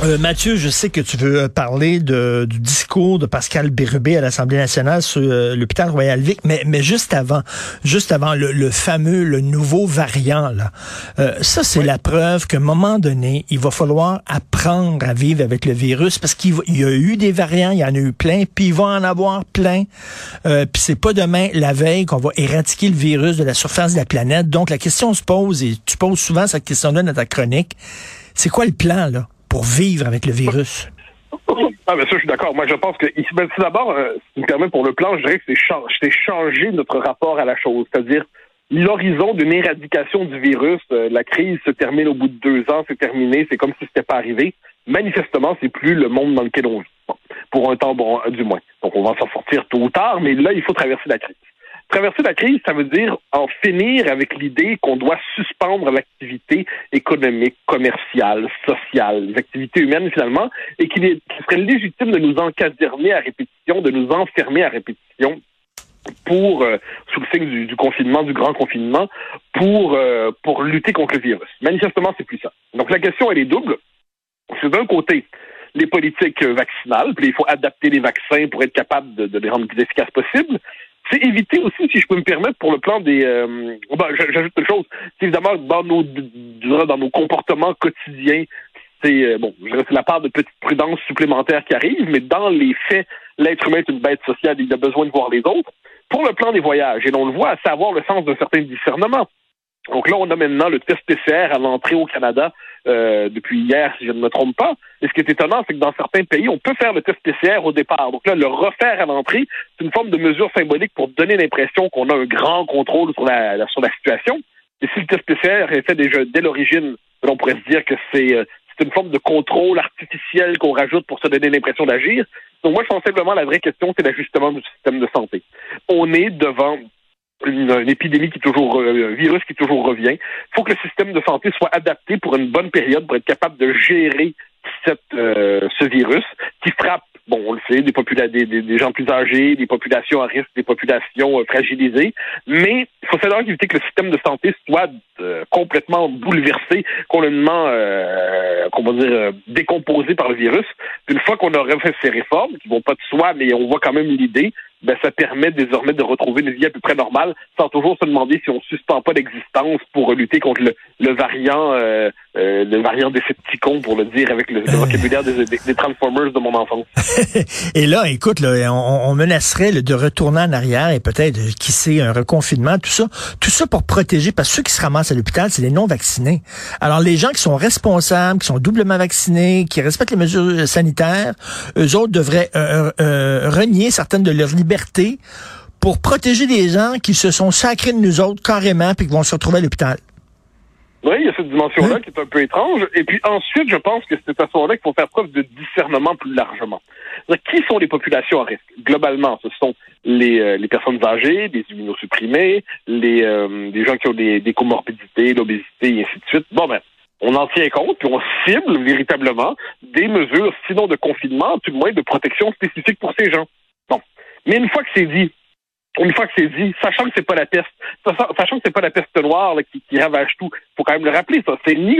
Euh, Mathieu, je sais que tu veux euh, parler de, du discours de Pascal Bérubé à l'Assemblée nationale sur euh, l'hôpital Royal Vic, mais, mais juste avant, juste avant le, le fameux, le nouveau variant, là, euh, ça c'est la preuve qu'à un moment donné, il va falloir apprendre à vivre avec le virus parce qu'il y a eu des variants, il y en a eu plein, puis il va en avoir plein. Euh, puis c'est pas demain, la veille, qu'on va éradiquer le virus de la surface de la planète. Donc la question se pose, et tu poses souvent cette question-là dans ta chronique, c'est quoi le plan, là? Pour vivre avec le virus? Ah, ben ça, je suis d'accord. Moi, je pense que, ben, tout d'abord, euh, qui me permet pour le plan, je dirais que c'est cha- c'est changer notre rapport à la chose. C'est-à-dire, l'horizon d'une éradication du virus, euh, la crise se termine au bout de deux ans, c'est terminé, c'est comme si c'était pas arrivé. Manifestement, c'est plus le monde dans lequel on vit. Pour un temps, du moins. Donc, on va s'en sortir tôt ou tard, mais là, il faut traverser la crise. Traverser la crise, ça veut dire en finir avec l'idée qu'on doit suspendre l'activité économique, commerciale, sociale, les activités humaines finalement, et qu'il serait légitime de nous encaserner à répétition, de nous enfermer à répétition pour euh, sous le signe du, du confinement, du grand confinement, pour euh, pour lutter contre le virus. Manifestement, c'est plus ça. Donc la question elle est double. C'est d'un côté les politiques vaccinales, puis il faut adapter les vaccins pour être capable de, de les rendre plus efficaces possible. C'est éviter aussi, si je peux me permettre, pour le plan des. Euh, bon, j- j'ajoute une chose. C'est évidemment dans nos dans nos comportements quotidiens, c'est euh, bon, c'est la part de petite prudence supplémentaire qui arrive, mais dans les faits, l'être humain est une bête sociale, il a besoin de voir les autres. Pour le plan des voyages, et l'on le voit, c'est avoir le sens d'un certain discernement. Donc là, on a maintenant le test PCR à l'entrée au Canada euh, depuis hier, si je ne me trompe pas. Et ce qui est étonnant, c'est que dans certains pays, on peut faire le test PCR au départ. Donc là, le refaire à l'entrée, c'est une forme de mesure symbolique pour donner l'impression qu'on a un grand contrôle sur la, sur la situation. Et si le test PCR est fait déjà dès l'origine, on pourrait se dire que c'est euh, c'est une forme de contrôle artificiel qu'on rajoute pour se donner l'impression d'agir. Donc moi, je pense simplement la vraie question, c'est l'ajustement du système de santé. On est devant une, une épidémie qui toujours, euh, un virus qui toujours revient. Il faut que le système de santé soit adapté pour une bonne période pour être capable de gérer cette, euh, ce virus qui frappe, bon, on le sait, des, des, des, des gens plus âgés, des populations à risque, des populations euh, fragilisées, mais il faut savoir éviter que le système de santé soit euh, complètement bouleversé, complètement, euh, comment dire, euh, décomposé par le virus. Une fois qu'on aura fait ces réformes, qui vont pas de soi, mais on voit quand même l'idée, ben, ça permet désormais de retrouver une vie à peu près normale, sans toujours se demander si on suspend pas l'existence pour lutter contre le, le variant, euh, euh, le variant Decepticon, pour le dire avec le, le vocabulaire des, des, Transformers de mon enfance. Et là, écoute, là, on, on menacerait de retourner en arrière et peut-être, euh, qui sait, un reconfinement, tout ça. Tout ça pour protéger, parce que ceux qui se ramassent à l'hôpital, c'est les non-vaccinés. Alors, les gens qui sont responsables, qui sont doublement vaccinés, qui respectent les mesures euh, sanitaires, eux autres devraient euh, euh, renier certaines de leurs libertés pour protéger les gens qui se sont sacrés de nous autres carrément puis qui vont se retrouver à l'hôpital. Oui, il y a cette dimension-là qui est un peu étrange. Et puis ensuite, je pense que c'est à ce moment-là qu'il faut faire preuve de discernement plus largement. Qui sont les populations à risque? Globalement, ce sont les, euh, les personnes âgées, les immunosupprimés, les, euh, les gens qui ont des, des comorbidités, l'obésité, et ainsi de suite. Bon, ben, on en tient compte, puis on cible véritablement des mesures, sinon de confinement, tout le moins de protection spécifique pour ces gens. Mais une fois que c'est dit, une fois que c'est dit, sachant que c'est pas la peste, sachant que c'est pas la peste noire là, qui, qui ravage tout, faut quand même le rappeler, ça. C'est ni,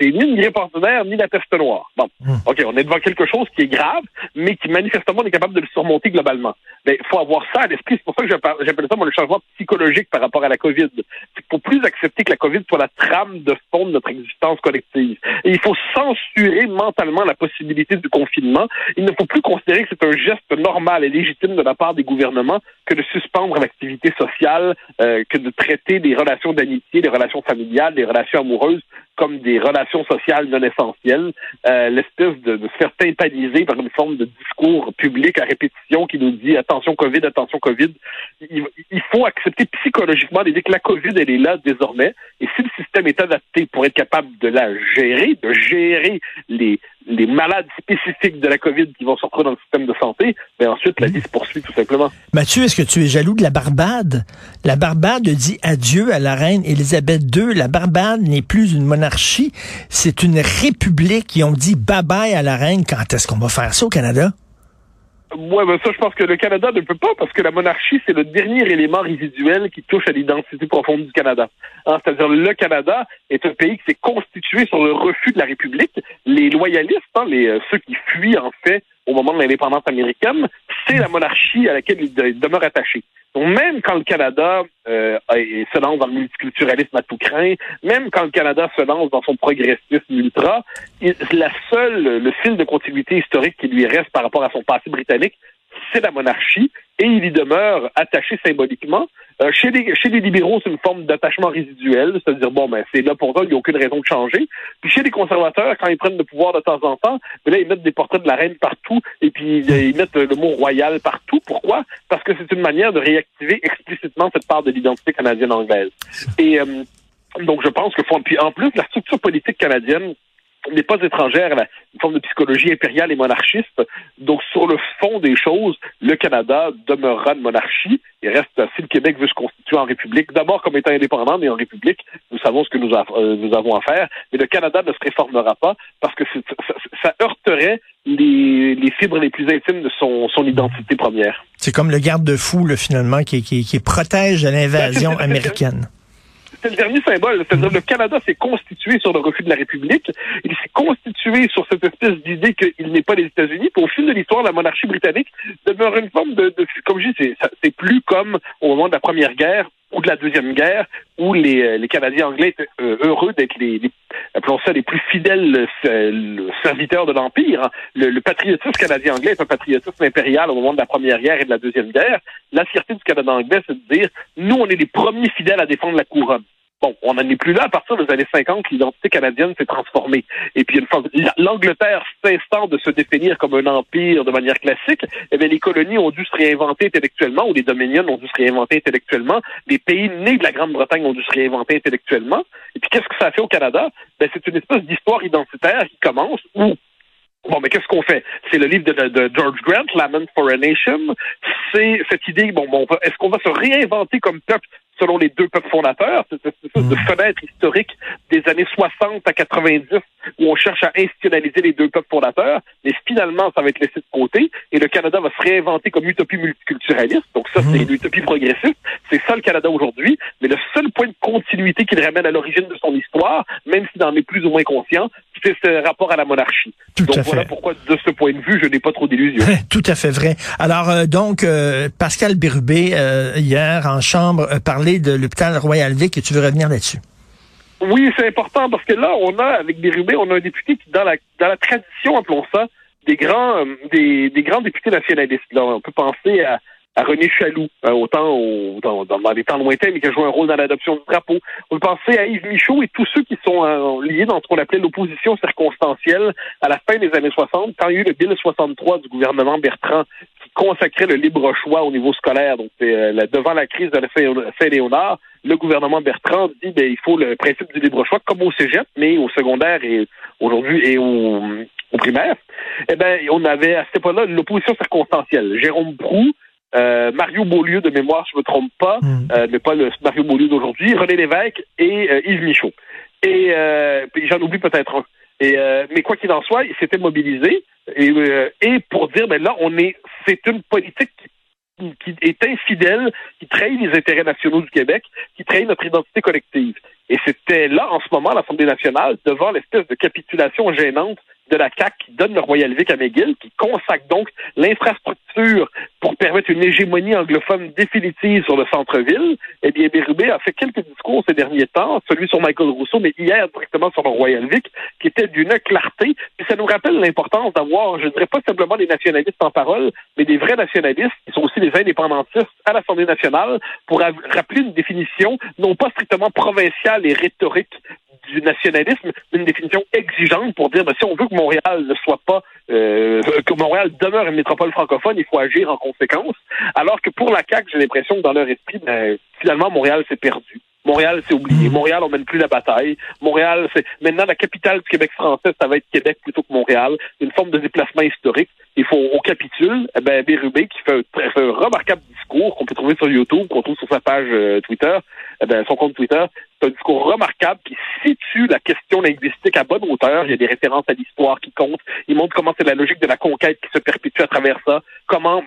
c'est- ni une grippe ordinaire, ni la peste noire. Bon. Mm. OK, on est devant quelque chose qui est grave, mais qui manifestement on est capable de le surmonter globalement. Mais faut avoir ça à l'esprit. C'est pour ça que j'appelle ça moi, le changement psychologique par rapport à la COVID. C'est pour plus accepter que la COVID soit la trame de fond de notre existence collective. Et il faut censurer mentalement la possibilité du confinement. Il ne faut plus considérer que c'est un geste normal et légitime de la part des gouvernements que de suspendre l'activité sociale, euh, que de traiter des relations d'amitié, des relations familiales, des relations amoureuses comme des relations sociales non essentielles, euh, l'espèce de, de se faire tympaniser par une forme de discours public à répétition qui nous dit attention Covid, attention Covid. Il, il faut accepter psychologiquement l'idée que la Covid, elle est là désormais. Et si le système est adapté pour être capable de la gérer, de gérer les, les malades spécifiques de la COVID qui vont se retrouver dans le système de santé, ben ensuite la vie se poursuit tout simplement. Mathieu, est-ce que tu es jaloux de la Barbade? La Barbade dit adieu à la reine Élisabeth II. La Barbade n'est plus une monarchie monarchie, c'est une république. Ils ont dit bye-bye à la reine. Quand est-ce qu'on va faire ça au Canada? Ouais, ben ça, je pense que le Canada ne peut pas parce que la monarchie, c'est le dernier élément résiduel qui touche à l'identité profonde du Canada. Hein, C'est-à-dire, le Canada est un pays qui s'est constitué sur le refus de la République. Les loyalistes, hein, euh, ceux qui fuient, en fait, au moment de l'indépendance américaine, c'est la monarchie à laquelle ils, demeurent attachés. Donc, même quand le Canada euh, se lance dans le multiculturalisme à tout craint, même quand le Canada se lance dans son progressisme ultra, la seule, le fil de continuité historique qui lui reste par rapport à son passé britannique, c'est la monarchie et il y demeure attaché symboliquement. Euh, chez, les, libéraux, c'est une forme d'attachement résiduel, c'est-à-dire, bon, ben, c'est là pour ça, il n'y a aucune raison de changer. Puis chez les conservateurs, quand ils prennent le pouvoir de temps en temps, ben là, ils mettent des portraits de la reine partout et puis ils mettent le mot royal partout. Pourquoi? Parce que c'est une manière de réactiver explicitement cette part de l'identité canadienne-anglaise. Et euh, donc, je pense que, puis en plus, la structure politique canadienne n'est pas étrangère à une forme de psychologie impériale et monarchiste. Donc, sur le fond des choses, le Canada demeurera une monarchie et reste, si le Québec veut se constituer en république, d'abord comme étant indépendant, mais en république, nous savons ce que nous, euh, nous avons à faire, mais le Canada ne se réformera pas parce que ça, ça, heurterait les, les, fibres les plus intimes de son, son identité première. C'est comme le garde-fou, finalement, qui, qui, qui protège de l'invasion américaine c'est le dernier symbole. C'est-à-dire le Canada s'est constitué sur le refus de la République. Il s'est constitué sur cette espèce d'idée qu'il n'est pas les États-Unis. Puis au fil de l'histoire, la monarchie britannique demeure une forme de comme je dis, c'est plus comme au moment de la Première Guerre ou de la Deuxième Guerre, où les, euh, les Canadiens anglais étaient euh, heureux d'être les, les, plus fidèles euh, serviteurs de l'Empire. Hein. Le, patriotisme canadien-anglais est un patriotisme impérial au moment de la Première Guerre et de la Deuxième Guerre. La fierté du Canada anglais, c'est de dire, nous, on est les premiers fidèles à défendre la couronne. Bon, on n'en est plus là. À partir des années 50, l'identité canadienne s'est transformée. Et puis, l'Angleterre s'instant de se définir comme un empire de manière classique, eh bien, les colonies ont dû se réinventer intellectuellement, ou les dominions ont dû se réinventer intellectuellement. Les pays nés de la Grande-Bretagne ont dû se réinventer intellectuellement. Et puis, qu'est-ce que ça fait au Canada? Ben, c'est une espèce d'histoire identitaire qui commence où Bon, mais qu'est-ce qu'on fait? C'est le livre de, de, George Grant, Lament for a Nation. C'est cette idée, bon, bon est-ce qu'on va se réinventer comme peuple selon les deux peuples fondateurs, c'est une espèce de hmm. fenêtre historique des années 60 à 90 où on cherche à institutionnaliser les deux peuples fondateurs, mais finalement, ça va être laissé de côté et le Canada va se réinventer comme utopie multiculturaliste. Donc ça, c'est hmm. une utopie progressiste. C'est ça le Canada aujourd'hui, mais le seul point de continuité qu'il ramène à l'origine de son histoire, même s'il en est plus ou moins conscient, c'est ce rapport à la monarchie. Tout donc voilà pourquoi, de ce point de vue, je n'ai pas trop d'illusions. Tout à fait vrai. Alors, euh, donc, euh, Pascal Bérubé, euh, hier, en chambre, parlait de l'hôpital Royal Vic et tu veux revenir là-dessus? Oui, c'est important parce que là, on a, avec Bérubé, on a un député qui, dans la, dans la tradition, appelons ça, des grands, des, des grands députés nationalistes. On peut penser à à René Chaloux, hein, autant au, dans, dans, les temps lointains, mais qui a joué un rôle dans l'adoption du drapeau. On peut penser à Yves Michaud et tous ceux qui sont euh, liés dans ce qu'on appelait l'opposition circonstancielle à la fin des années 60, quand il y a eu le Bill 63 du gouvernement Bertrand consacrait le libre choix au niveau scolaire. Donc, euh, devant la crise de la Saint-Léonard, le gouvernement Bertrand dit ben, il faut le principe du libre choix comme au cégep, mais au secondaire et aujourd'hui et au, au primaire. Eh ben, on avait à cette époque-là l'opposition circonstancielle. Jérôme Proux, euh, Mario Beaulieu de mémoire, je me trompe pas, hmm. euh, mais pas le Mario Beaulieu d'aujourd'hui, René Lévesque et Yves Michaud. Et puis j'en oublie peut-être un. Et, mais quoi qu'il en soit, il s'était mobilisé et, et pour dire, ben là, on est, c'est une politique qui, qui est infidèle, qui trahit les intérêts nationaux du Québec, qui trahit notre identité collective. Et c'était là, en ce moment, l'Assemblée nationale, devant l'espèce de capitulation gênante de la CAC qui donne le Royal Vic à McGill, qui consacre donc l'infrastructure pour permettre une hégémonie anglophone définitive sur le centre-ville, eh bien, Bérubé a fait quelques discours ces derniers temps, celui sur Michael Rousseau, mais hier directement sur le Royal Vic, qui était d'une clarté. Puis ça nous rappelle l'importance d'avoir, je ne dirais pas simplement des nationalistes en parole, mais des vrais nationalistes, qui sont aussi des indépendantistes à l'Assemblée nationale, pour rappeler une définition non pas strictement provinciale et rhétorique du nationalisme, une définition exigeante pour dire ben, si on veut que Montréal ne soit pas euh, que Montréal demeure une métropole francophone, il faut agir en conséquence. Alors que pour la CAQ, j'ai l'impression que dans leur esprit, ben, finalement, Montréal s'est perdu. Montréal, c'est oublié. Montréal, on mène plus la bataille. Montréal, c'est maintenant la capitale du Québec français, ça va être Québec plutôt que Montréal. Une forme de déplacement historique. Il faut, on capitule. Eh ben, Bérubé, qui fait un, fait un remarquable discours qu'on peut trouver sur YouTube, qu'on trouve sur sa page euh, Twitter, eh ben, son compte Twitter, c'est un discours remarquable qui situe la question linguistique à bonne hauteur. Il y a des références à l'histoire qui comptent. Il montre comment c'est la logique de la conquête qui se perpétue à travers ça. Comment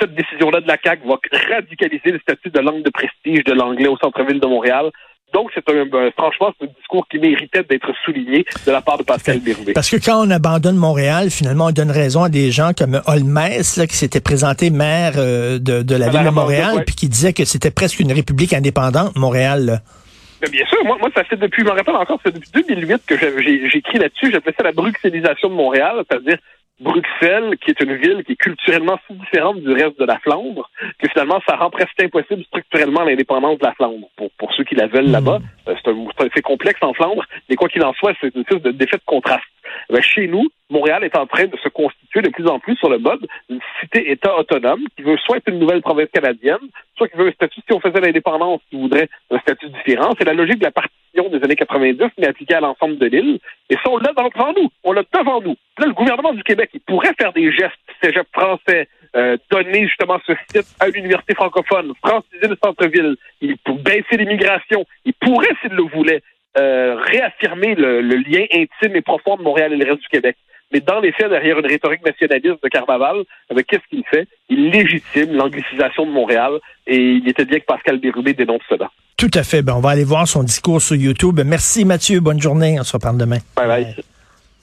cette décision-là de la CAQ va radicaliser le statut de langue de prestige de l'anglais au centre-ville de Montréal. Donc, c'est un, ben, franchement, c'est un discours qui méritait d'être souligné de la part de Pascal Bérubé. Parce que quand on abandonne Montréal, finalement, on donne raison à des gens comme Holmès, là, qui s'était présenté maire euh, de, de, la ville de Montréal, puis qui disait que c'était presque une république indépendante, Montréal. Là. bien sûr, moi, moi, ça fait depuis, je me rappelle encore, c'est depuis 2008 que j'ai écrit là-dessus. J'appelais ça la bruxellisation de Montréal, c'est-à-dire Bruxelles, qui est une ville qui est culturellement si différente du reste de la Flandre, que finalement, ça rend presque impossible structurellement l'indépendance de la Flandre. Pour, pour ceux qui la veulent là-bas, hmm. euh, c'est complexe en Flandre, mais quoi qu'il en soit, c'est une sorte de défait de contraste. Ben, chez nous, Montréal est en train de se constituer de plus en plus sur le mode d'une cité-État autonome qui veut soit être une nouvelle province canadienne, soit qui veut un statut, si on faisait l'indépendance, qui voudrait un statut différent. C'est la logique de la des années 90, mais appliquée à l'ensemble de l'île. Et ça, on l'a devant nous. On l'a devant nous. Là, le gouvernement du Québec, il pourrait faire des gestes cégep français, euh, donner justement ce site à l'université francophone, franciser le centre-ville, il baisser l'immigration. Il pourrait, s'il le voulait, euh, réaffirmer le, lien intime et profond de Montréal et le reste du Québec. Mais dans les faits, derrière une rhétorique nationaliste de Carnaval, avec qu'est-ce qu'il fait? Il légitime l'anglicisation de Montréal et il était bien que Pascal Bérubé dénonce cela. Tout à fait. Ben, on va aller voir son discours sur YouTube. Merci Mathieu. Bonne journée. On se reparle demain. Bye bye.